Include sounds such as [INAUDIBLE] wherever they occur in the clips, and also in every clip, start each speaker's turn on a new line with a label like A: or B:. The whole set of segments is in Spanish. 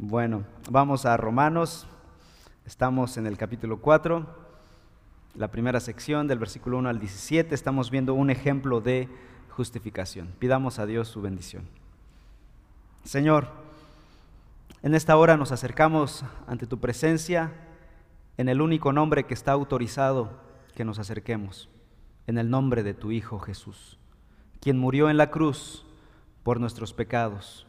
A: Bueno, vamos a Romanos. Estamos en el capítulo 4, la primera sección del versículo 1 al 17. Estamos viendo un ejemplo de justificación. Pidamos a Dios su bendición. Señor, en esta hora nos acercamos ante tu presencia en el único nombre que está autorizado que nos acerquemos, en el nombre de tu Hijo Jesús, quien murió en la cruz por nuestros pecados.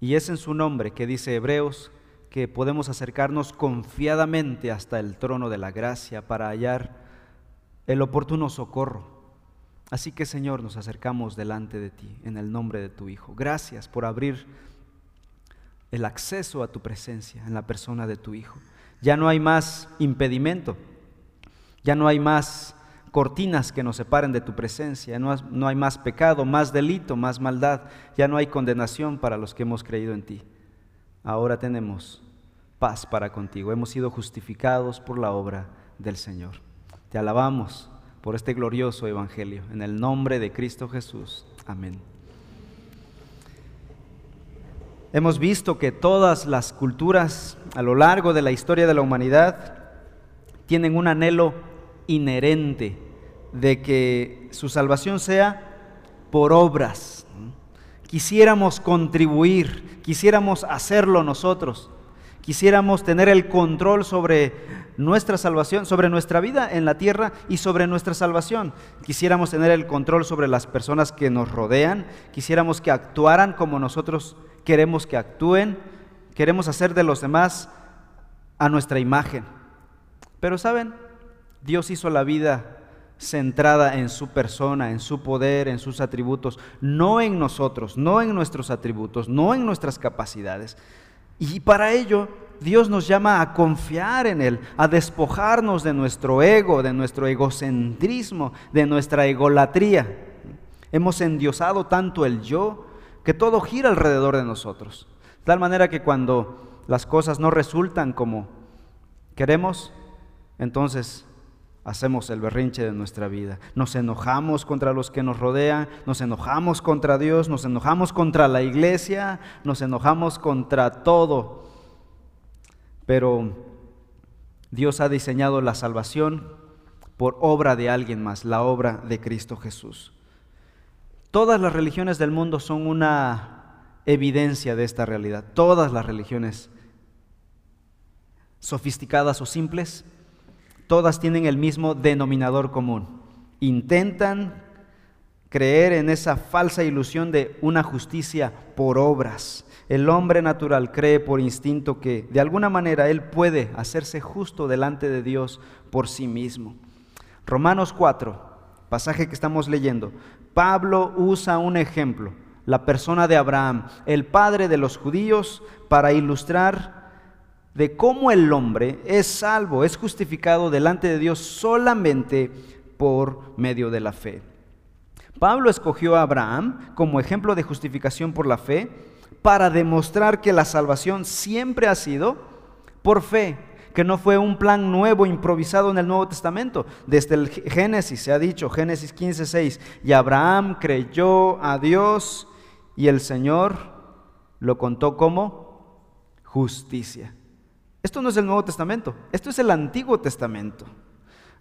A: Y es en su nombre que dice Hebreos que podemos acercarnos confiadamente hasta el trono de la gracia para hallar el oportuno socorro. Así que Señor, nos acercamos delante de ti en el nombre de tu Hijo. Gracias por abrir el acceso a tu presencia en la persona de tu Hijo. Ya no hay más impedimento, ya no hay más cortinas que nos separen de tu presencia, no, no hay más pecado, más delito, más maldad, ya no hay condenación para los que hemos creído en ti. Ahora tenemos paz para contigo, hemos sido justificados por la obra del Señor. Te alabamos por este glorioso Evangelio, en el nombre de Cristo Jesús. Amén. Hemos visto que todas las culturas a lo largo de la historia de la humanidad tienen un anhelo inherente de que su salvación sea por obras. Quisiéramos contribuir, quisiéramos hacerlo nosotros, quisiéramos tener el control sobre nuestra salvación, sobre nuestra vida en la tierra y sobre nuestra salvación. Quisiéramos tener el control sobre las personas que nos rodean, quisiéramos que actuaran como nosotros queremos que actúen, queremos hacer de los demás a nuestra imagen. Pero saben, Dios hizo la vida centrada en su persona, en su poder, en sus atributos, no en nosotros, no en nuestros atributos, no en nuestras capacidades. Y para ello Dios nos llama a confiar en Él, a despojarnos de nuestro ego, de nuestro egocentrismo, de nuestra egolatría. Hemos endiosado tanto el yo que todo gira alrededor de nosotros. De tal manera que cuando las cosas no resultan como queremos, entonces hacemos el berrinche de nuestra vida. Nos enojamos contra los que nos rodean, nos enojamos contra Dios, nos enojamos contra la iglesia, nos enojamos contra todo. Pero Dios ha diseñado la salvación por obra de alguien más, la obra de Cristo Jesús. Todas las religiones del mundo son una evidencia de esta realidad. Todas las religiones, sofisticadas o simples, todas tienen el mismo denominador común. Intentan creer en esa falsa ilusión de una justicia por obras. El hombre natural cree por instinto que de alguna manera él puede hacerse justo delante de Dios por sí mismo. Romanos 4, pasaje que estamos leyendo, Pablo usa un ejemplo, la persona de Abraham, el padre de los judíos, para ilustrar de cómo el hombre es salvo, es justificado delante de Dios solamente por medio de la fe. Pablo escogió a Abraham como ejemplo de justificación por la fe para demostrar que la salvación siempre ha sido por fe, que no fue un plan nuevo improvisado en el Nuevo Testamento. Desde el Génesis se ha dicho, Génesis 15, 6, y Abraham creyó a Dios y el Señor lo contó como justicia. Esto no es el Nuevo Testamento, esto es el Antiguo Testamento.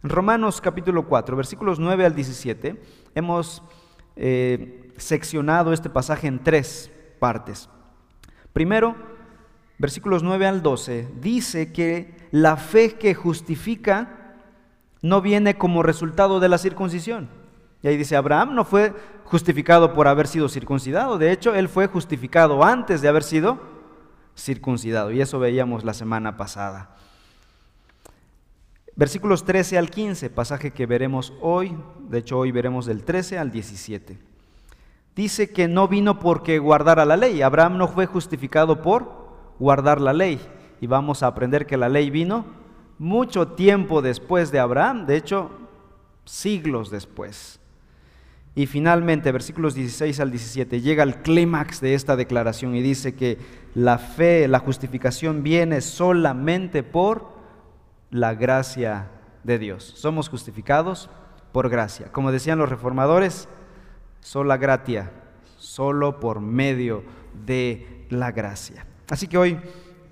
A: En Romanos capítulo 4, versículos 9 al 17, hemos eh, seccionado este pasaje en tres partes. Primero, versículos 9 al 12, dice que la fe que justifica no viene como resultado de la circuncisión. Y ahí dice, Abraham no fue justificado por haber sido circuncidado, de hecho, él fue justificado antes de haber sido circuncidado, y eso veíamos la semana pasada. Versículos 13 al 15, pasaje que veremos hoy, de hecho hoy veremos del 13 al 17. Dice que no vino porque guardara la ley, Abraham no fue justificado por guardar la ley. Y vamos a aprender que la ley vino mucho tiempo después de Abraham, de hecho, siglos después. Y finalmente, versículos 16 al 17, llega el clímax de esta declaración y dice que la fe, la justificación viene solamente por la gracia de Dios. Somos justificados por gracia. Como decían los reformadores, sola gratia, solo por medio de la gracia. Así que hoy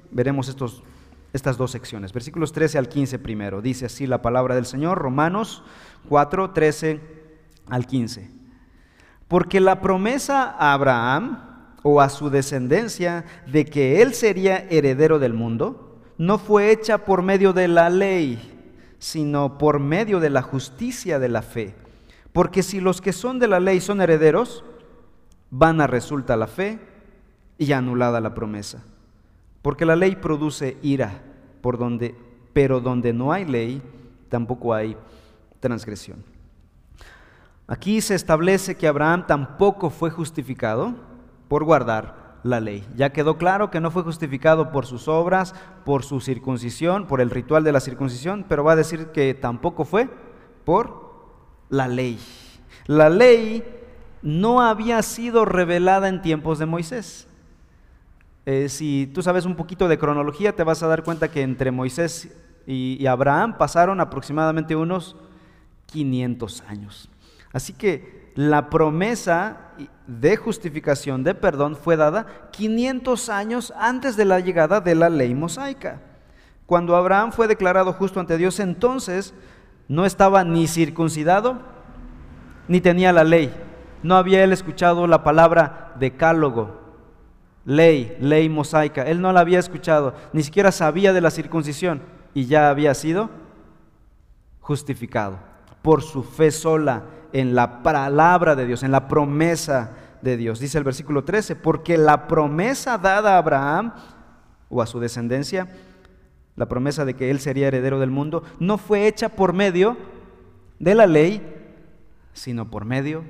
A: veremos estos, estas dos secciones. Versículos 13 al 15 primero. Dice así la palabra del Señor, Romanos 4, 13 al 15. Porque la promesa a Abraham o a su descendencia de que él sería heredero del mundo no fue hecha por medio de la ley, sino por medio de la justicia de la fe. Porque si los que son de la ley son herederos, vana resulta la fe y anulada la promesa. Porque la ley produce ira, por donde, pero donde no hay ley, tampoco hay transgresión. Aquí se establece que Abraham tampoco fue justificado por guardar la ley. Ya quedó claro que no fue justificado por sus obras, por su circuncisión, por el ritual de la circuncisión, pero va a decir que tampoco fue por la ley. La ley no había sido revelada en tiempos de Moisés. Eh, si tú sabes un poquito de cronología, te vas a dar cuenta que entre Moisés y, Abraham pasaron aproximadamente unos 500 años. Así que la promesa de justificación, de perdón, fue dada 500 años antes de la llegada de la ley mosaica. Cuando Abraham fue declarado justo ante Dios, entonces no estaba ni circuncidado, ni tenía la ley. No había él escuchado la palabra decálogo, ley, ley mosaica. Él no la había escuchado, ni siquiera sabía de la circuncisión y ya había sido justificado por su fe sola en la palabra de Dios, en la promesa de Dios. Dice el versículo 13, porque la promesa dada a Abraham o a su descendencia, la promesa de que él sería heredero del mundo, no fue hecha por medio de la ley, sino por medio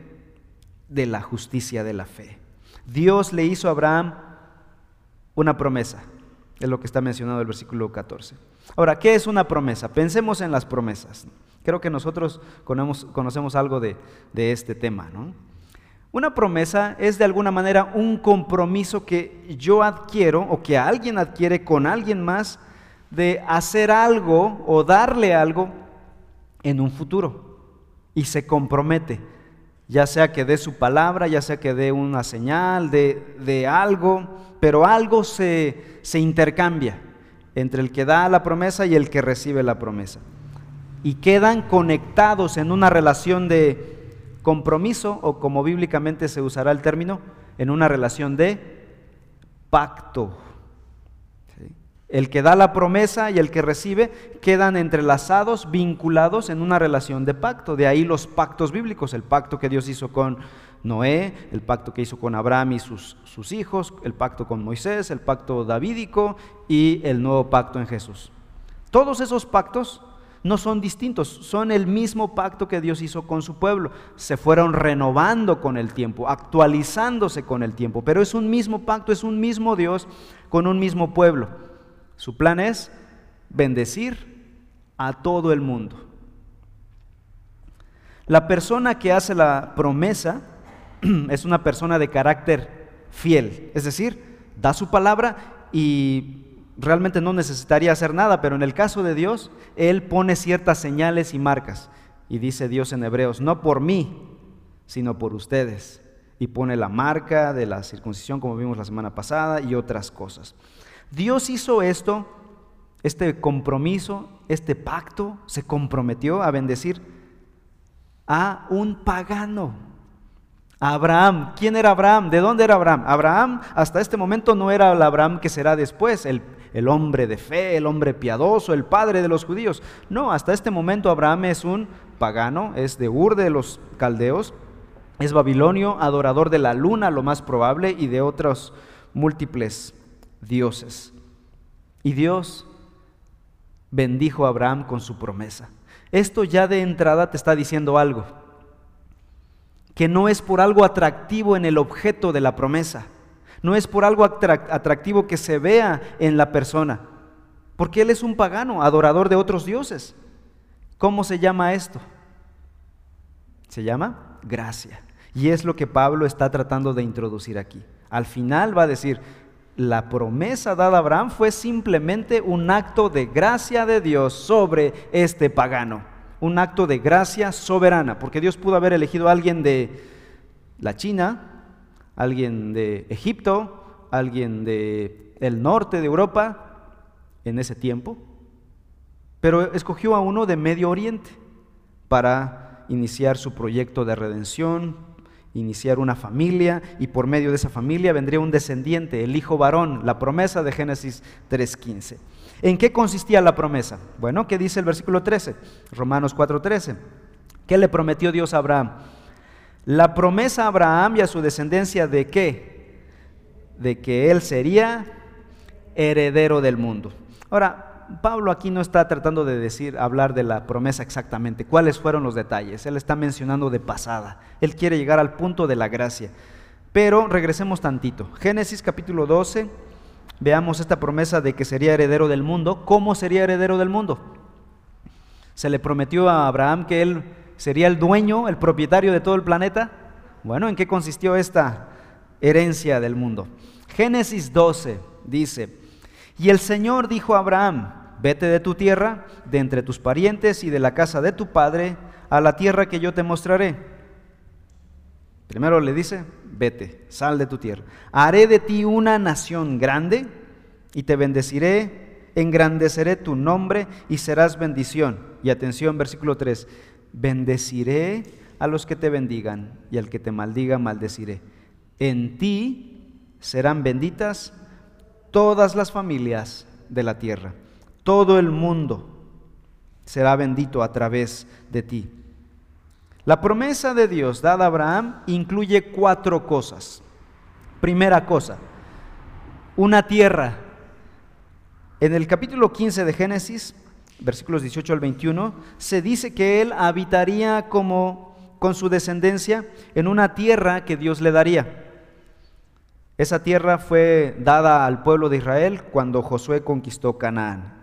A: de la justicia de la fe. Dios le hizo a Abraham una promesa, es lo que está mencionado en el versículo 14. Ahora, ¿qué es una promesa? Pensemos en las promesas. Creo que nosotros conocemos, algo de, este tema. Una promesa es de alguna manera un compromiso que yo adquiero o que alguien adquiere con alguien más de hacer algo o darle algo en un futuro y se compromete, ya sea que dé su palabra, ya sea que dé una señal de, algo, pero algo se intercambia entre el que da la promesa y el que recibe la promesa y quedan conectados en una relación de compromiso o como bíblicamente se usará el término, en una relación de pacto. El que da la promesa y el que recibe quedan entrelazados, vinculados en una relación de pacto. De ahí los pactos bíblicos, el pacto que Dios hizo con Noé, el pacto que hizo con Abraham y sus, sus hijos, el pacto con Moisés, el pacto davídico y el nuevo pacto en Jesús. Todos esos pactos no son distintos, son el mismo pacto que Dios hizo con su pueblo. Se fueron renovando con el tiempo, actualizándose con el tiempo, pero es un mismo pacto, es un mismo Dios con un mismo pueblo. Su plan es bendecir a todo el mundo. La persona que hace la promesa [CLEARS THROAT] es una persona de carácter fiel, es decir, da su palabra y realmente no necesitaría hacer nada, pero en el caso de Dios, Él pone ciertas señales y marcas. Y dice Dios en Hebreos, no por mí, sino por ustedes. Y pone la marca de la circuncisión, como vimos la semana pasada, y otras cosas. Dios hizo esto, este compromiso, este pacto, se comprometió a bendecir a un pagano, Abraham. ¿Quién era Abraham? ¿De dónde era Abraham? Abraham hasta este momento no era el Abraham que será después, el, el hombre de fe, el hombre piadoso, el padre de los judíos. No, hasta este momento Abraham es un pagano, es de Ur de los caldeos, es babilonio, adorador de la luna, lo más probable, y de otros múltiples dioses. Y Dios bendijo a Abraham con su promesa. Esto ya de entrada te está diciendo algo, que no es por algo atractivo en el objeto de la promesa no es por algo atractivo que se vea en la persona, porque él es un pagano, adorador de otros dioses. ¿Cómo se llama esto? Se llama gracia. Y es lo que Pablo está tratando de introducir aquí. Al final va a decir, la promesa dada a Abraham fue simplemente un acto de gracia de Dios sobre este pagano. Un acto de gracia soberana, porque Dios pudo haber elegido a alguien de la China, alguien de Egipto alguien del el norte de Europa en ese tiempo, pero escogió a uno de Medio Oriente para iniciar su proyecto de redención, iniciar una familia y por medio de esa familia vendría un descendiente, el hijo varón, la promesa de Génesis 3.15. ¿En qué consistía la promesa? Bueno, ¿qué dice el versículo 13? Romanos 4.13. ¿Qué le prometió Dios a Abraham? La promesa a Abraham y a su descendencia de qué? De que él sería heredero del mundo. Ahora, Pablo aquí no está tratando de decir, hablar de la promesa exactamente, cuáles fueron los detalles. Él está mencionando de pasada. Él quiere llegar al punto de la gracia. Pero regresemos tantito. Génesis capítulo 12, veamos esta promesa de que sería heredero del mundo. ¿Cómo sería heredero del mundo? Se le prometió a Abraham que él sería el dueño, el propietario de todo el planeta. Bueno, ¿en qué consistió esta herencia del mundo? Génesis 12 dice, y el Señor dijo a Abraham, vete de tu tierra, de entre tus parientes y de la casa de tu padre, a la tierra que yo te mostraré. Primero le dice, vete, sal de tu tierra. Haré de ti una nación grande y te bendeciré, engrandeceré tu nombre y serás bendición. Y atención, versículo 3, bendeciré a los que te bendigan y al que te maldiga maldeciré. En ti serán benditas todas las familias de la tierra. Todo el mundo será bendito a través de ti. La promesa de Dios dada a Abraham incluye cuatro cosas. Primera cosa, una tierra. En el capítulo 15 de Génesis, versículos 18 al 21, se dice que él habitaría como con su descendencia en una tierra que Dios le daría. Esa tierra fue dada al pueblo de Israel cuando Josué conquistó Canaán.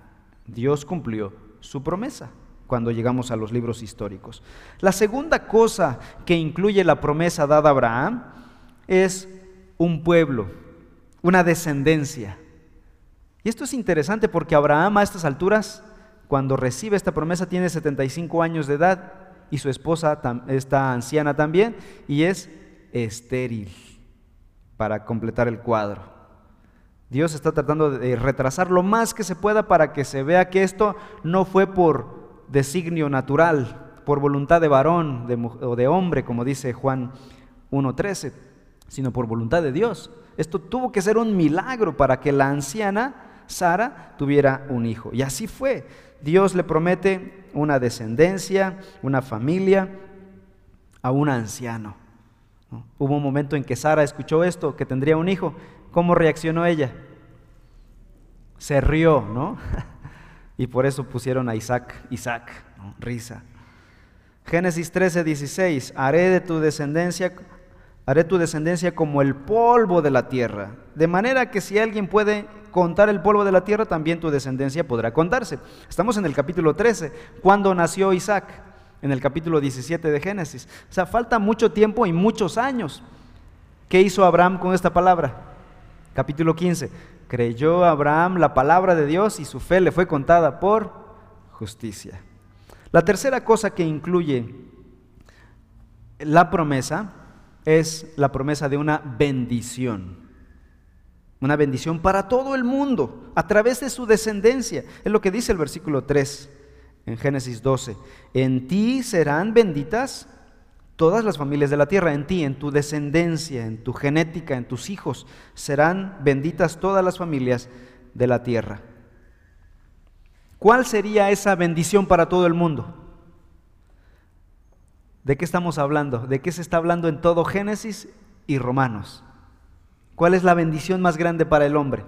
A: Dios cumplió su promesa cuando llegamos a los libros históricos. La segunda cosa que incluye la promesa dada a Abraham es un pueblo, una descendencia. Y esto es interesante porque Abraham a estas alturas, cuando recibe esta promesa, tiene 75 años de edad y su esposa está anciana también y es estéril para completar el cuadro. Dios está tratando de retrasar lo más que se pueda para que se vea que esto no fue por designio natural, por voluntad de varón o de hombre, como dice Juan 1.13, sino por voluntad de Dios. Esto tuvo que ser un milagro para que la anciana Sara tuviera un hijo. Y así fue. Dios le promete una descendencia, una familia a un anciano. Hubo un momento en que Sara escuchó esto, que tendría un hijo. ¿Cómo reaccionó ella? Se rió, ¿no? [LAUGHS] y por eso pusieron a Isaac, Isaac, risa. Génesis 13, 16, haré de tu descendencia, haré tu descendencia como el polvo de la tierra. De manera que si alguien puede contar el polvo de la tierra, también tu descendencia podrá contarse. Estamos en el capítulo 13, cuando nació Isaac en el capítulo 17 de Génesis. O sea, falta mucho tiempo y muchos años. ¿Qué hizo Abraham con esta palabra? Capítulo 15. Creyó Abraham la palabra de Dios y su fe le fue contada por justicia. La tercera cosa que incluye la promesa es la promesa de una bendición. Una bendición para todo el mundo, a través de su descendencia. Es lo que dice el versículo 3 en Génesis 12. En ti serán benditas todas las familias de la tierra, en ti, en tu descendencia, en tu genética, en tus hijos, serán benditas todas las familias de la tierra. ¿Cuál sería esa bendición para todo el mundo? ¿De qué estamos hablando? ¿De qué se está hablando en todo Génesis y Romanos? ¿Cuál es la bendición más grande para el hombre?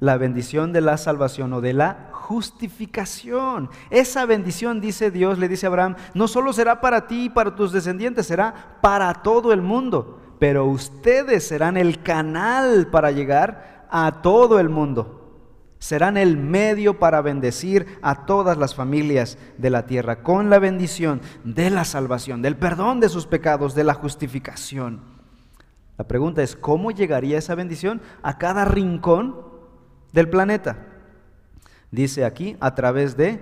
A: La bendición de la salvación o de la justificación. Esa bendición, dice Dios, le dice a Abraham, no solo será para ti y para tus descendientes, será para todo el mundo. Pero ustedes serán el canal para llegar a todo el mundo. Serán el medio para bendecir a todas las familias de la tierra con la bendición de la salvación, del perdón de sus pecados, de la justificación. La pregunta es, ¿cómo llegaría esa bendición a cada rincón del planeta? Dice aquí, a través de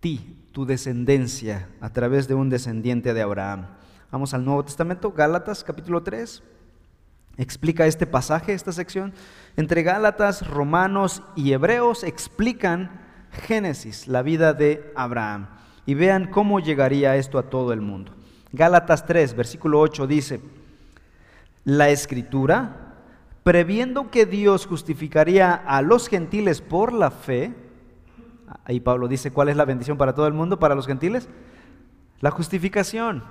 A: ti, tu descendencia, a través de un descendiente de Abraham. Vamos al Nuevo Testamento, Gálatas capítulo 3. Explica este pasaje, esta sección. Entre Gálatas, Romanos y Hebreos explican Génesis, la vida de Abraham. Y vean cómo llegaría esto a todo el mundo. Gálatas 3, versículo 8 dice, la escritura, previendo que Dios justificaría a los gentiles por la fe, ahí Pablo dice, ¿cuál es la bendición para todo el mundo, para los gentiles? La justificación.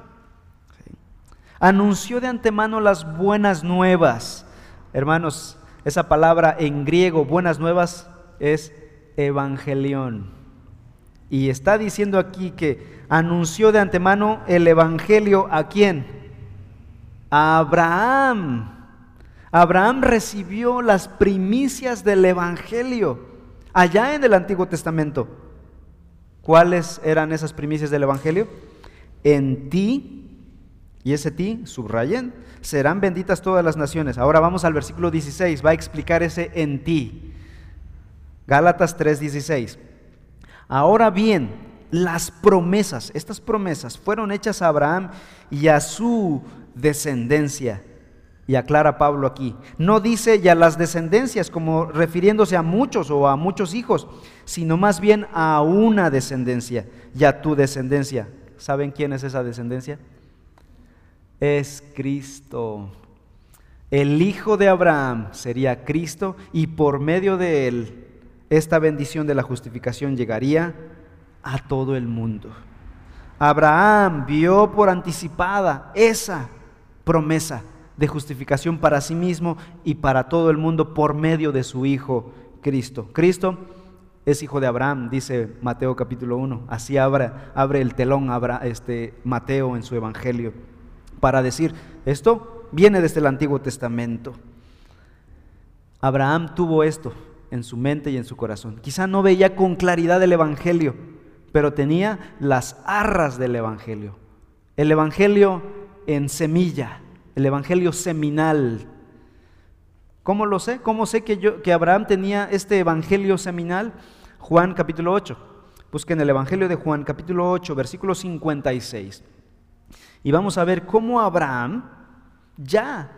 A: Anunció de antemano las buenas nuevas. Hermanos, esa palabra en griego, buenas nuevas, es evangelión. Y está diciendo aquí que anunció de antemano el evangelio a quién? A Abraham. Abraham recibió las primicias del evangelio allá en el Antiguo Testamento. ¿Cuáles eran esas primicias del evangelio? En ti, y ese ti, subrayen, serán benditas todas las naciones. Ahora vamos al versículo 16, va a explicar ese en ti. Gálatas 3:16. Ahora bien, las promesas, estas promesas fueron hechas a Abraham y a su descendencia. Y aclara Pablo aquí, no dice ya las descendencias como refiriéndose a muchos o a muchos hijos, sino más bien a una descendencia y a tu descendencia. ¿Saben quién es esa descendencia? Es Cristo. El hijo de Abraham sería Cristo y por medio de él esta bendición de la justificación llegaría a todo el mundo. Abraham vio por anticipada esa promesa de justificación para sí mismo y para todo el mundo por medio de su Hijo Cristo. Cristo es hijo de Abraham, dice Mateo capítulo 1. Así abre, abre el telón este, Mateo en su Evangelio para decir, esto viene desde el Antiguo Testamento. Abraham tuvo esto, en su mente y en su corazón. Quizá no veía con claridad el Evangelio, pero tenía las arras del Evangelio. El Evangelio en semilla, el Evangelio seminal. ¿Cómo lo sé? ¿Cómo sé que, yo, que Abraham tenía este Evangelio seminal? Juan capítulo 8. Busquen el Evangelio de Juan capítulo 8, versículo 56. Y vamos a ver cómo Abraham ya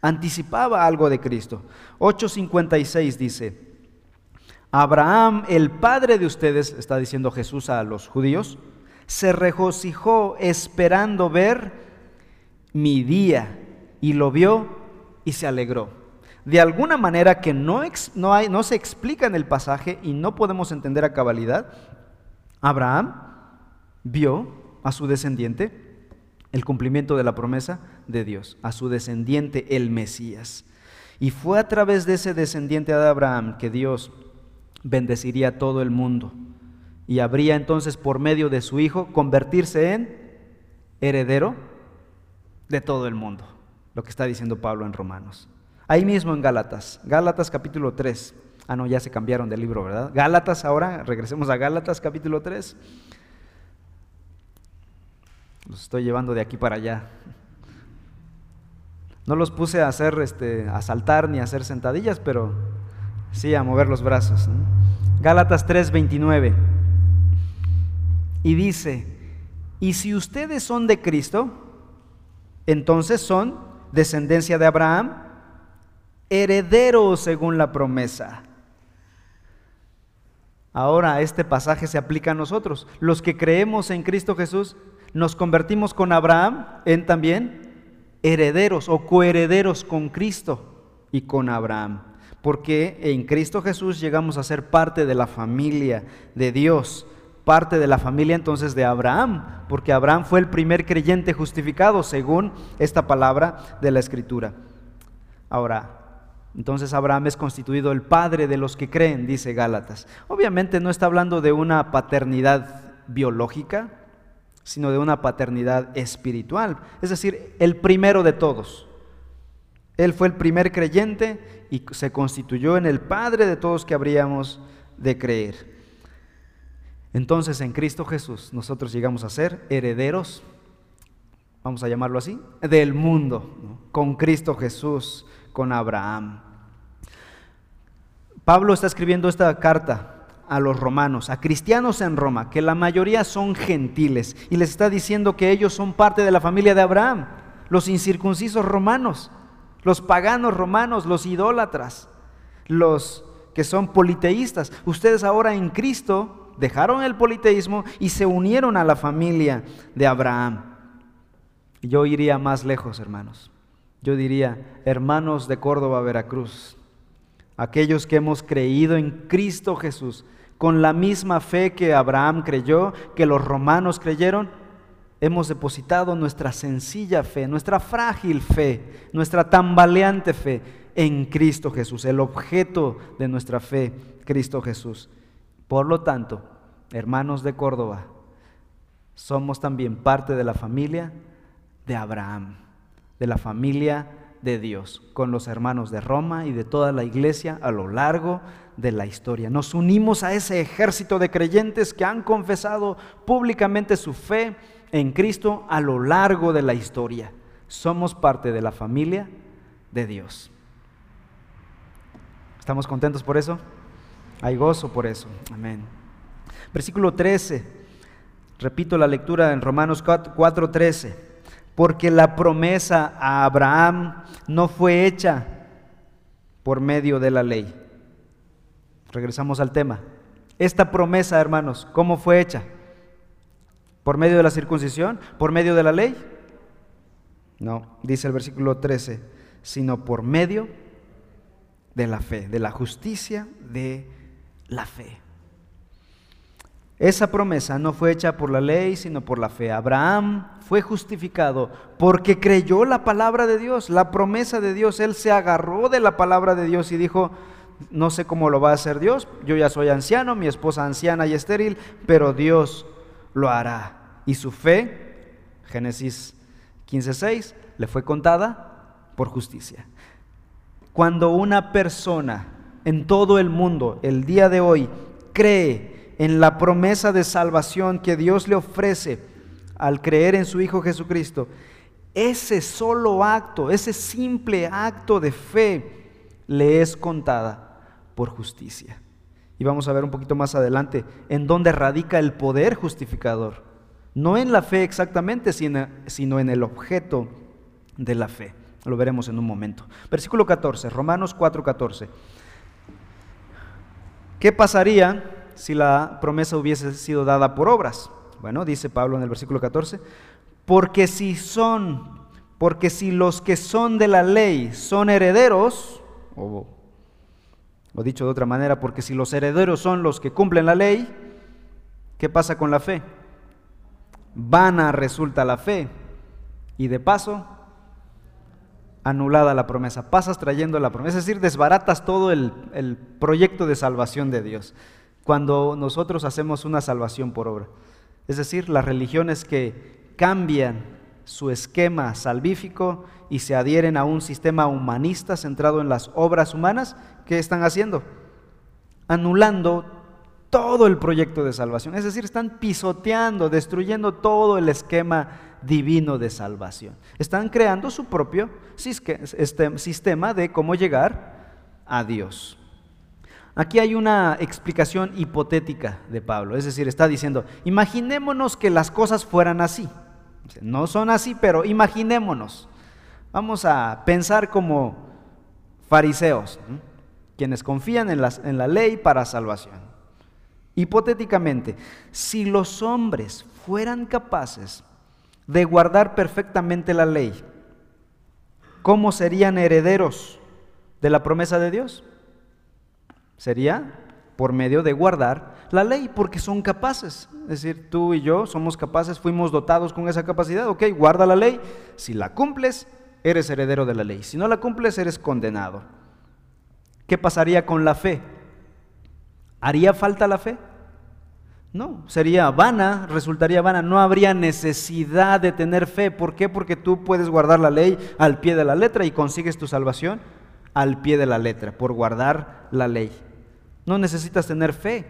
A: anticipaba algo de Cristo. 8.56 dice, Abraham, el padre de ustedes, está diciendo Jesús a los judíos, se regocijó esperando ver mi día y lo vio y se alegró. De alguna manera que no, no, se explica en el pasaje y no podemos entender a cabalidad, Abraham vio a su descendiente el cumplimiento de la promesa de Dios, a su descendiente el Mesías. Y fue a través de ese descendiente de Abraham que Dios bendeciría a todo el mundo y habría entonces por medio de su Hijo convertirse en heredero de todo el mundo, lo que está diciendo Pablo en Romanos. Ahí mismo en Gálatas, Gálatas capítulo 3. Ah, no, ya se cambiaron de libro, ¿verdad? Gálatas ahora, regresemos a Gálatas capítulo 3. Los estoy llevando de aquí para allá. No los puse a hacer, este, a saltar ni a hacer sentadillas, pero sí a mover los brazos. Gálatas 3:29. Y dice, y si ustedes son de Cristo, entonces son descendencia de Abraham, herederos según la promesa. Ahora este pasaje se aplica a nosotros, los que creemos en Cristo Jesús nos convertimos con Abraham en también herederos o coherederos con Cristo y con Abraham. Porque en Cristo Jesús llegamos a ser parte de la familia de Dios, parte de la familia entonces de Abraham, porque Abraham fue el primer creyente justificado según esta palabra de la Escritura. Ahora, entonces Abraham es constituido el padre de los que creen, dice Gálatas. Obviamente no está hablando de una paternidad biológica, sino de una paternidad espiritual, es decir, el primero de todos. Él fue el primer creyente y se constituyó en el Padre de todos que habríamos de creer. Entonces en Cristo Jesús nosotros llegamos a ser herederos, vamos a llamarlo así, del mundo, con Cristo Jesús, con Abraham. Pablo está escribiendo esta carta a los romanos, a cristianos en Roma, que la mayoría son gentiles, y les está diciendo que ellos son parte de la familia de Abraham, los incircuncisos romanos. los paganos romanos, los idólatras, los que son politeístas. Ustedes ahora en Cristo dejaron el politeísmo y se unieron a la familia de Abraham. Yo iría más lejos, hermanos. Yo diría, hermanos de Córdoba, Veracruz, aquellos que hemos creído en Cristo Jesús, con la misma fe que Abraham creyó, que los romanos creyeron, hemos depositado nuestra sencilla fe, nuestra frágil fe, nuestra tambaleante fe en Cristo Jesús, el objeto de nuestra fe, Cristo Jesús. Por lo tanto, hermanos de Córdoba, somos también parte de la familia de Abraham, de la familia de Dios, con los hermanos de Roma y de toda la iglesia a lo largo de la historia. Nos unimos a ese ejército de creyentes que han confesado públicamente su fe en Cristo a lo largo de la historia. Somos parte de la familia de Dios. ¿Estamos contentos por eso? Hay gozo por eso. Amén. Versículo 13. Repito la lectura en Romanos 4:13. Porque la promesa a Abraham no fue hecha por medio de la ley. Regresamos al tema. Esta promesa, hermanos, ¿cómo fue hecha? ¿Por medio de la circuncisión? ¿Por medio de la ley? No, dice el versículo 13, sino por medio de la fe, de la justicia de la fe. Esa promesa no fue hecha por la ley, sino por la fe. Abraham fue justificado porque creyó la palabra de Dios, la promesa de Dios. Él se agarró de la palabra de Dios y dijo, no sé cómo lo va a hacer Dios, yo ya soy anciano, mi esposa anciana y estéril, pero Dios lo hará y su fe, Génesis 15:6, le fue contada por justicia. Cuando una persona en todo el mundo, el día de hoy, cree en la promesa de salvación que Dios le ofrece al creer en su Hijo Jesucristo, ese solo acto, ese simple acto de fe le es contada por justicia. Y vamos a ver un poquito más adelante en dónde radica el poder justificador no en la fe exactamente, sino en el objeto de la fe. Lo veremos en un momento. Versículo 14, Romanos 4, 14. ¿Qué pasaría si la promesa hubiese sido dada por obras? Bueno, dice Pablo en el versículo 14, porque si son, porque si los que son de la ley son herederos, o, o dicho de otra manera, porque si los herederos son los que cumplen la ley, ¿qué pasa con la fe? vana resulta la fe y de paso anulada la promesa. Pasas trayendo la promesa, es decir, desbaratas todo el, el proyecto de salvación de Dios cuando nosotros hacemos una salvación por obra. Es decir, las religiones que cambian su esquema salvífico y se adhieren a un sistema humanista centrado en las obras humanas, ¿qué están haciendo? Anulando todo el proyecto de salvación. Es decir, están pisoteando, destruyendo todo el esquema divino de salvación. Están creando su propio este, sistema de cómo llegar a Dios. Aquí hay una explicación hipotética de Pablo, es decir, está diciendo, imaginémonos que las cosas fueran así. No son así, pero imaginémonos. Vamos a pensar como fariseos, quienes confían en, en la ley para salvación. Hipotéticamente, si los hombres fueran capaces de guardar perfectamente la ley, ¿cómo serían herederos de la promesa de Dios? Sería por medio de guardar la ley, porque son capaces. Es decir, tú y yo somos capaces, fuimos dotados con esa capacidad. Ok, guarda la ley. Si la cumples, eres heredero de la ley. Si no la cumples, eres condenado. ¿Qué pasaría con la fe? ¿Haría falta la fe? No, sería vana, resultaría vana, no habría necesidad de tener fe. ¿Por qué? Porque tú puedes guardar la ley al pie de la letra y consigues tu salvación al pie de la letra, por guardar la ley. No necesitas tener fe,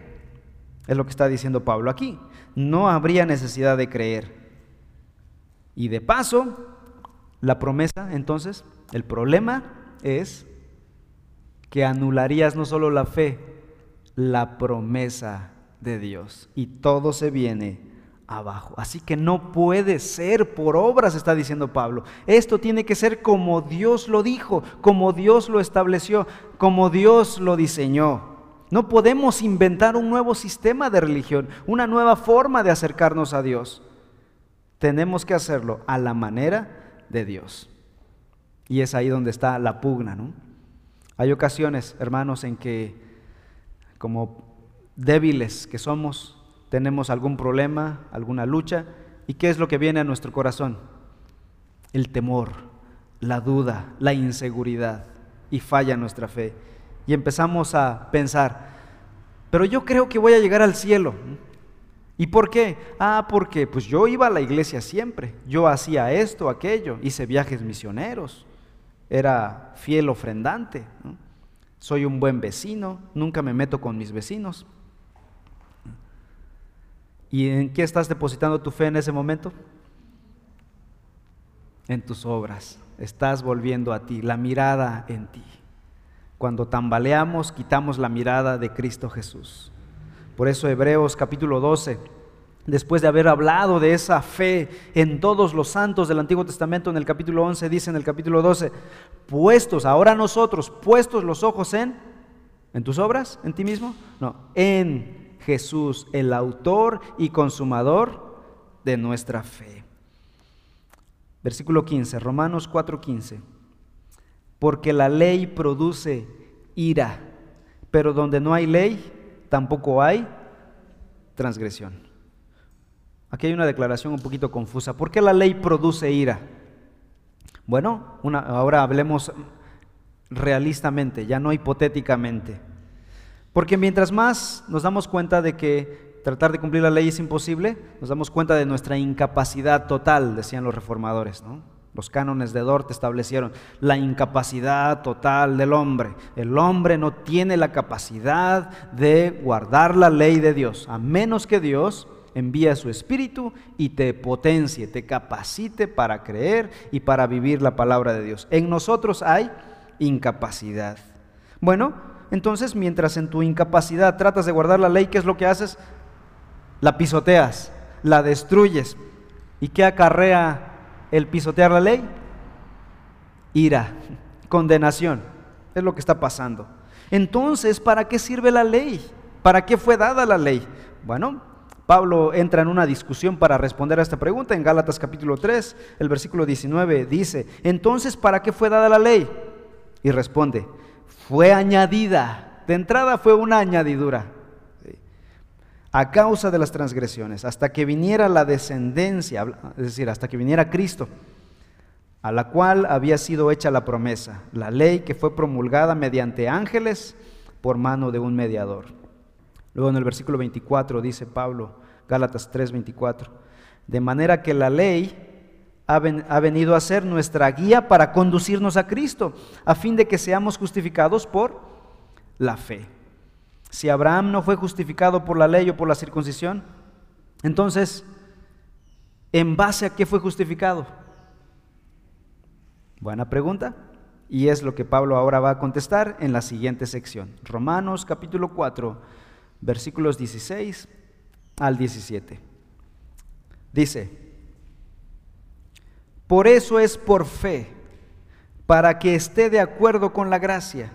A: es lo que está diciendo Pablo aquí. No habría necesidad de creer. Y de paso, la promesa, entonces, el problema es que anularías no solo la fe, la promesa de Dios. Y todo se viene abajo. Así que no puede ser por obras, está diciendo Pablo. Esto tiene que ser como Dios lo dijo, como Dios lo estableció, como Dios lo diseñó. No podemos inventar un nuevo sistema de religión, una nueva forma de acercarnos a Dios. Tenemos que hacerlo a la manera de Dios. Y es ahí donde está la pugna, ¿no? Hay ocasiones, hermanos, en que como débiles que somos, tenemos algún problema, alguna lucha, ¿y qué es lo que viene a nuestro corazón? El temor, la duda, la inseguridad, y falla nuestra fe. Y empezamos a pensar, pero yo creo que voy a llegar al cielo. ¿Y por qué? Ah, porque pues yo iba a la iglesia siempre, yo hacía esto, aquello, hice viajes misioneros, era fiel ofrendante, soy un buen vecino, nunca me meto con mis vecinos. ¿Y en qué estás depositando tu fe en ese momento? En tus obras. Estás volviendo a ti, la mirada en ti. Cuando tambaleamos, quitamos la mirada de Cristo Jesús. Por eso Hebreos capítulo 12, después de haber hablado de esa fe en todos los santos del Antiguo Testamento, en el capítulo 11 dice en el capítulo 12, puestos, ahora nosotros, puestos los ojos en, en tus obras, en ti mismo, no, en Jesús, el autor y consumador de nuestra fe. Versículo 15, Romanos 4:15. Porque la ley produce ira, pero donde no hay ley, tampoco hay transgresión. Aquí hay una declaración un poquito confusa. ¿Por qué la ley produce ira? Bueno, ahora hablemos realistamente, ya no hipotéticamente. Porque mientras más nos damos cuenta de que tratar de cumplir la ley es imposible, nos damos cuenta de nuestra incapacidad total, decían los reformadores, Los cánones de Dort establecieron la incapacidad total del hombre. El hombre no tiene la capacidad de guardar la ley de Dios, a menos que Dios envíe su espíritu y te potencie, te capacite para creer y para vivir la palabra de Dios. En nosotros hay incapacidad. Bueno, entonces mientras en tu incapacidad tratas de guardar la ley, ¿qué es lo que haces? La pisoteas, la destruyes. ¿Y qué acarrea el pisotear la ley? Ira, condenación. Es lo que está pasando. Entonces, ¿para qué sirve la ley? ¿Para qué fue dada la ley? Bueno, Pablo entra en una discusión para responder a esta pregunta. En Gálatas capítulo 3, el versículo 19 dice, entonces, ¿para qué fue dada la ley? Y responde, fue añadida. De entrada fue una añadidura. A causa de las transgresiones, hasta que viniera la descendencia, es decir, hasta que viniera Cristo, a la cual había sido hecha la promesa, la ley que fue promulgada mediante ángeles por mano de un mediador. Luego en el versículo 24 dice Pablo, Gálatas 3:24, de manera que la ley ha, venido a ser nuestra guía para conducirnos a Cristo, a fin de que seamos justificados por la fe. Si Abraham no fue justificado por la ley o por la circuncisión, entonces, ¿en base a qué fue justificado? Buena pregunta. Y es lo que Pablo ahora va a contestar en la siguiente sección. Romanos capítulo 4, versículos 16 al 17. Dice, por eso es por fe, para que esté de acuerdo con la gracia,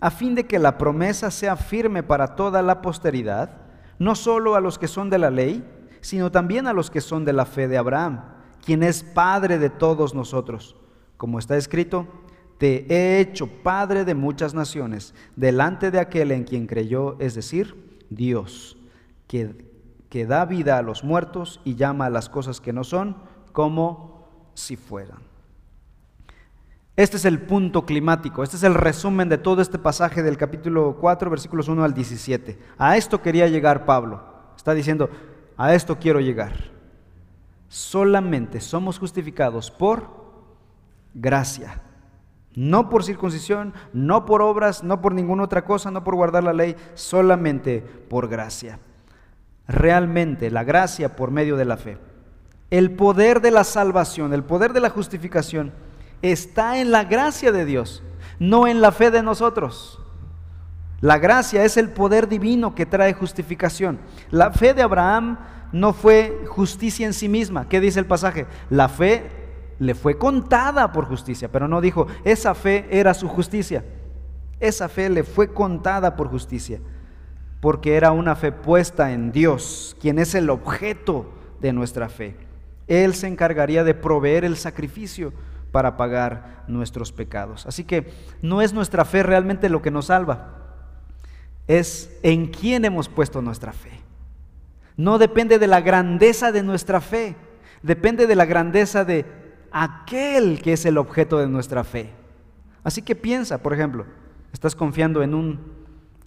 A: a fin de que la promesa sea firme para toda la posteridad, no solo a los que son de la ley, sino también a los que son de la fe de Abraham, quien es Padre de todos nosotros. Como está escrito, te he hecho Padre de muchas naciones, delante de aquel en quien creyó, es decir, Dios, que, que da vida a los muertos y llama a las cosas que no son como si fueran. Este es el punto climático, este es el resumen de todo este pasaje del capítulo 4, versículos 1 al 17. A esto quería llegar Pablo. Está diciendo, a esto quiero llegar. Solamente somos justificados por gracia, no por circuncisión, no por obras, no por ninguna otra cosa, no por guardar la ley, solamente por gracia. Realmente la gracia por medio de la fe. El poder de la salvación, el poder de la justificación está en la gracia de Dios, no en la fe de nosotros. La gracia es el poder divino que trae justificación. La fe de Abraham no fue justicia en sí misma. ¿Qué dice el pasaje? La fe le fue contada por justicia, pero no dijo, esa fe era su justicia. Esa fe le fue contada por justicia, porque era una fe puesta en Dios, quien es el objeto de nuestra fe. Él se encargaría de proveer el sacrificio para pagar nuestros pecados. Así que no es nuestra fe realmente lo que nos salva, es en quién hemos puesto nuestra fe. No depende de la grandeza de nuestra fe, depende de la grandeza de aquel que es el objeto de nuestra fe. Así que piensa, por ejemplo, estás confiando en un,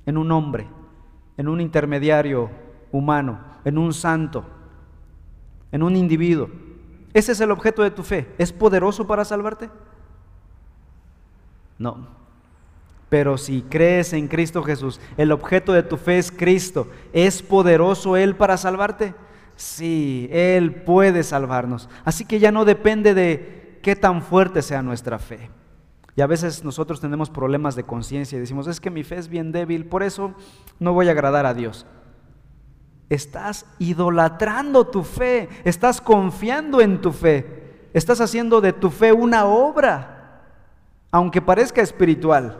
A: en un hombre, en un intermediario humano, en un santo, en un individuo. Ese es el objeto de tu fe. ¿Es poderoso para salvarte? No. Pero si crees en Cristo Jesús, el objeto de tu fe es Cristo. ¿Es poderoso Él para salvarte? Sí, Él puede salvarnos. Así que ya no depende de qué tan fuerte sea nuestra fe. Y a veces nosotros tenemos problemas de conciencia y decimos, es que mi fe es bien débil, por eso no voy a agradar a Dios. Estás idolatrando tu fe, estás confiando en tu fe, estás haciendo de tu fe una obra, aunque parezca espiritual.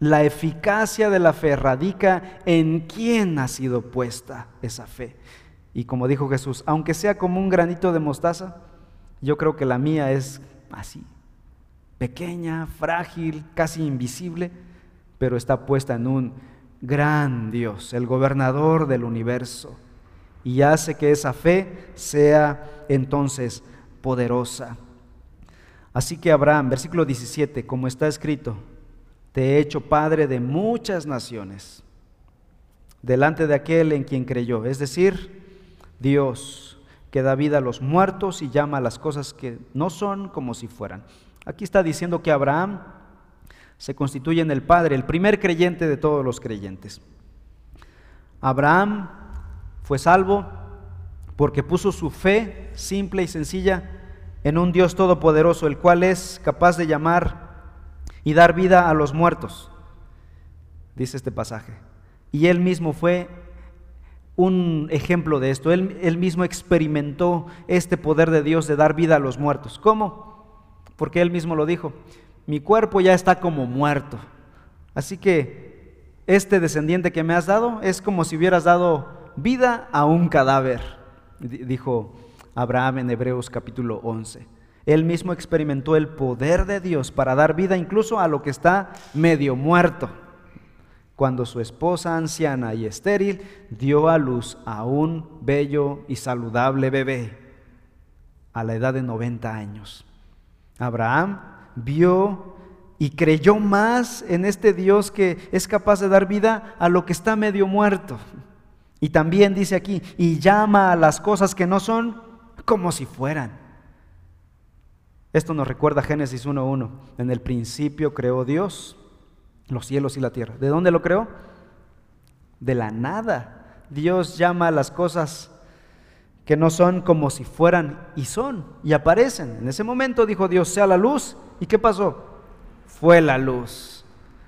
A: La eficacia de la fe radica en quién ha sido puesta esa fe. Y como dijo Jesús, aunque sea como un granito de mostaza, yo creo que la mía es así, pequeña, frágil, casi invisible, pero está puesta en un gran Dios, el gobernador del universo, y hace que esa fe sea entonces poderosa. Así que Abraham, versículo 17, como está escrito, te he hecho padre de muchas naciones, delante de aquel en quien creyó, es decir, Dios que da vida a los muertos y llama a las cosas que no son como si fueran. Aquí está diciendo que Abraham se constituye en el padre, el primer creyente de todos los creyentes. Abraham fue salvo porque puso su fe simple y sencilla en un Dios todopoderoso, el cual es capaz de llamar y dar vida a los muertos, dice este pasaje. Y él mismo fue un ejemplo de esto. Él, mismo experimentó este poder de Dios de dar vida a los muertos. ¿Cómo? Porque él mismo lo dijo. Mi cuerpo ya está como muerto. Así que este descendiente que me has dado es como si hubieras dado vida a un cadáver, dijo Abraham en Hebreos capítulo 11. Él mismo experimentó el poder de Dios para dar vida incluso a lo que está medio muerto. Cuando su esposa anciana y estéril dio a luz a un bello y saludable bebé a la edad de 90 años. Abraham vio y creyó más en este Dios que es capaz de dar vida a lo que está medio muerto. Y también dice aquí, y llama a las cosas que no son como si fueran. Esto nos recuerda Génesis 1.1. En el principio creó Dios los cielos y la tierra. ¿De dónde lo creó? De la nada. Dios llama a las cosas que no son como si fueran y son y aparecen. En ese momento dijo Dios, sea la luz. ¿Y qué pasó? Fue la luz.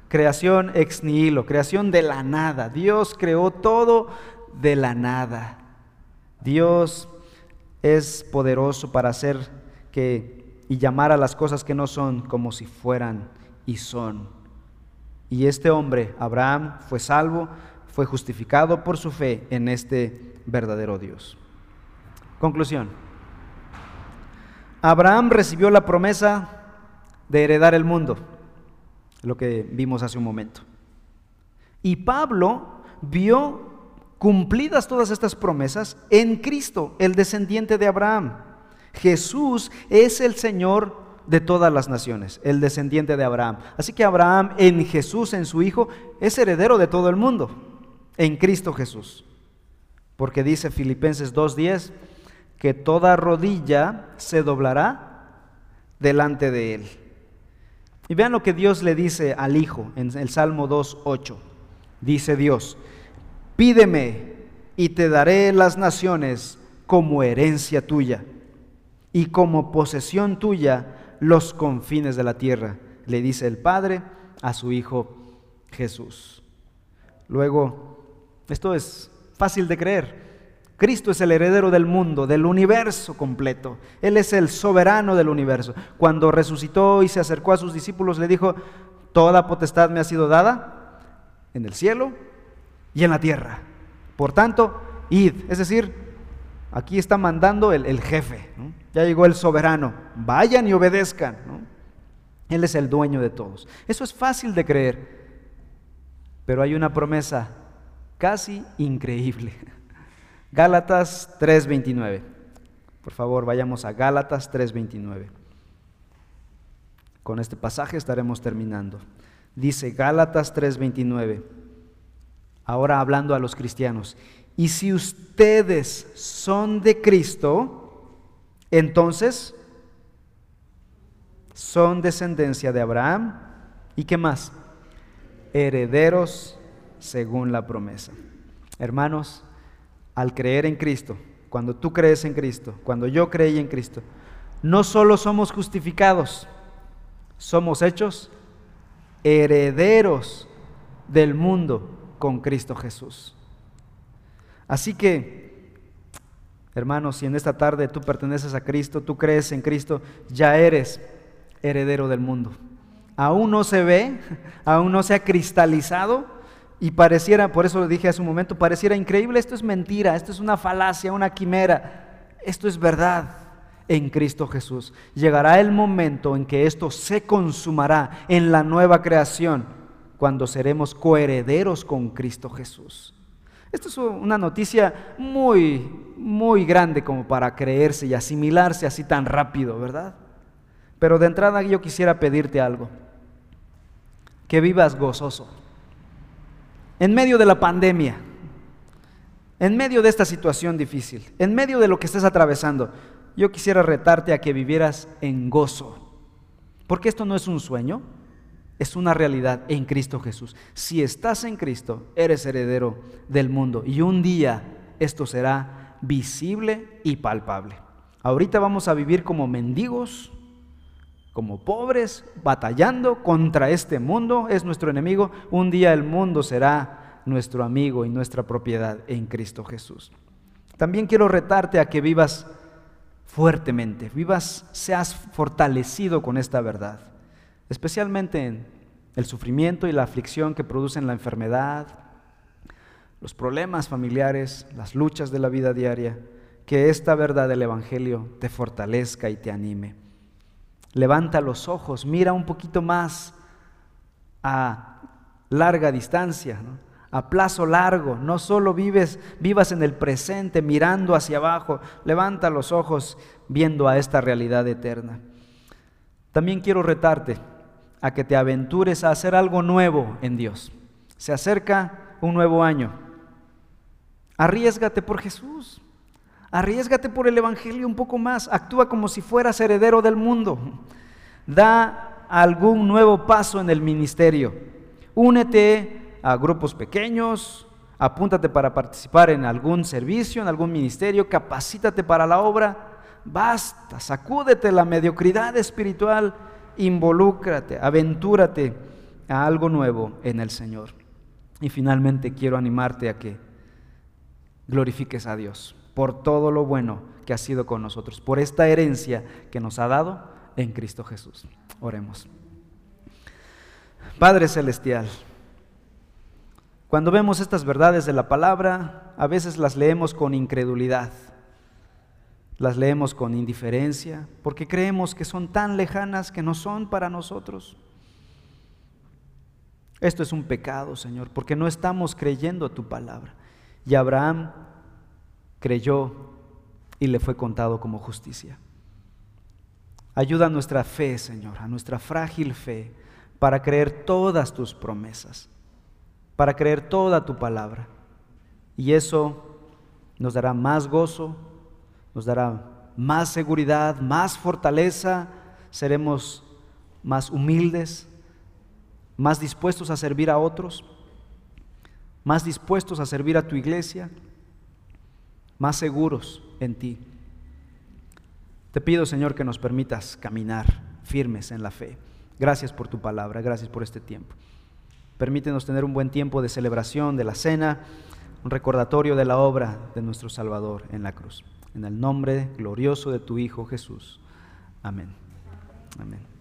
A: Creación ex nihilo, creación de la nada. Dios creó todo de la nada. Dios es poderoso para hacer que y llamar a las cosas que no son como si fueran y son. Y este hombre, Abraham, fue salvo, fue justificado por su fe en este verdadero Dios. Conclusión. Abraham recibió la promesa de heredar el mundo, lo que vimos hace un momento. Y Pablo vio cumplidas todas estas promesas en Cristo, el descendiente de Abraham. Jesús es el Señor de todas las naciones, el descendiente de Abraham. Así que Abraham en Jesús, en su Hijo, es heredero de todo el mundo, en Cristo Jesús. Porque dice Filipenses 2.10 que toda rodilla se doblará delante de Él. Y vean lo que Dios le dice al Hijo en el Salmo 2.8. Dice Dios, pídeme y te daré las naciones como herencia tuya y como posesión tuya los confines de la tierra, le dice el Padre a su Hijo Jesús. Luego, esto es fácil de creer. Cristo es el heredero del mundo, del universo completo. Él es el soberano del universo. Cuando resucitó y se acercó a sus discípulos, le dijo, toda potestad me ha sido dada en el cielo y en la tierra. Por tanto, id. Es decir, aquí está mandando el, jefe. Ya llegó el soberano. Vayan y obedezcan. Él es el dueño de todos. Eso es fácil de creer. Pero hay una promesa casi increíble. Gálatas 3:29. Por favor, vayamos a Gálatas 3:29. Con este pasaje estaremos terminando. Dice Gálatas 3:29, ahora hablando a los cristianos, y si ustedes son de Cristo, entonces son descendencia de Abraham, ¿y qué más? Herederos según la promesa. Hermanos, al creer en Cristo, cuando tú crees en Cristo, cuando yo creí en Cristo, no solo somos justificados, somos hechos herederos del mundo con Cristo Jesús. Así que, hermanos, si en esta tarde tú perteneces a Cristo, tú crees en Cristo, ya eres heredero del mundo. Aún no se ve, [LAUGHS] aún no se ha cristalizado, y pareciera, por eso lo dije hace un momento, pareciera increíble, esto es mentira, esto es una falacia, una quimera, esto es verdad en Cristo Jesús. Llegará el momento en que esto se consumará en la nueva creación, cuando seremos coherederos con Cristo Jesús. Esto es una noticia muy, muy grande como para creerse y asimilarse así tan rápido, ¿verdad? Pero de entrada yo quisiera pedirte algo, que vivas gozoso en medio de la pandemia, en medio de esta situación difícil, en medio de lo que estés atravesando, yo quisiera retarte a que vivieras en gozo. Porque esto no es un sueño, es una realidad en Cristo Jesús. Si estás en Cristo, eres heredero del mundo y un día esto será visible y palpable. Ahorita vamos a vivir como mendigos, como pobres, batallando contra este mundo, es nuestro enemigo. Un día el mundo será nuestro amigo y nuestra propiedad en Cristo Jesús. También quiero retarte a que vivas fuertemente, vivas, seas fortalecido con esta verdad, especialmente en el sufrimiento y la aflicción que producen la enfermedad, los problemas familiares, las luchas de la vida diaria, que esta verdad del Evangelio te fortalezca y te anime. Levanta los ojos, mira un poquito más a larga distancia, a plazo largo. No solo vives, vivas en el presente mirando hacia abajo, levanta los ojos viendo a esta realidad eterna. También quiero retarte a que te aventures a hacer algo nuevo en Dios. Se acerca un nuevo año. Arriesgate por Jesús. Arriesgate por el Evangelio un poco más. Actúa como si fueras heredero del mundo. Da algún nuevo paso en el ministerio. Únete a grupos pequeños. Apúntate para participar en algún servicio, en algún ministerio. Capacítate para la obra. Basta, sacúdete la mediocridad espiritual. Involúcrate, aventúrate a algo nuevo en el Señor. Y finalmente quiero animarte a que glorifiques a Dios por todo lo bueno que ha sido con nosotros, por esta herencia que nos ha dado en Cristo Jesús. Oremos. Padre Celestial, cuando vemos estas verdades de la palabra, a veces las leemos con incredulidad, las leemos con indiferencia, porque creemos que son tan lejanas que no son para nosotros. Esto es un pecado, Señor, porque no estamos creyendo a tu palabra. Y Abraham creyó y le fue contado como justicia. Ayuda a nuestra fe, Señor, a nuestra frágil fe, para creer todas tus promesas, para creer toda tu palabra. Y eso nos dará más gozo, nos dará más seguridad, más fortaleza, seremos más humildes, más dispuestos a servir a otros, más dispuestos a servir a tu iglesia más seguros en ti. Te pido, Señor, que nos permitas caminar firmes en la fe. Gracias por tu palabra, gracias por este tiempo. Permítenos tener un buen tiempo de celebración de la cena, un recordatorio de la obra de nuestro Salvador en la cruz. En el nombre glorioso de tu Hijo Jesús. Amén. Amén.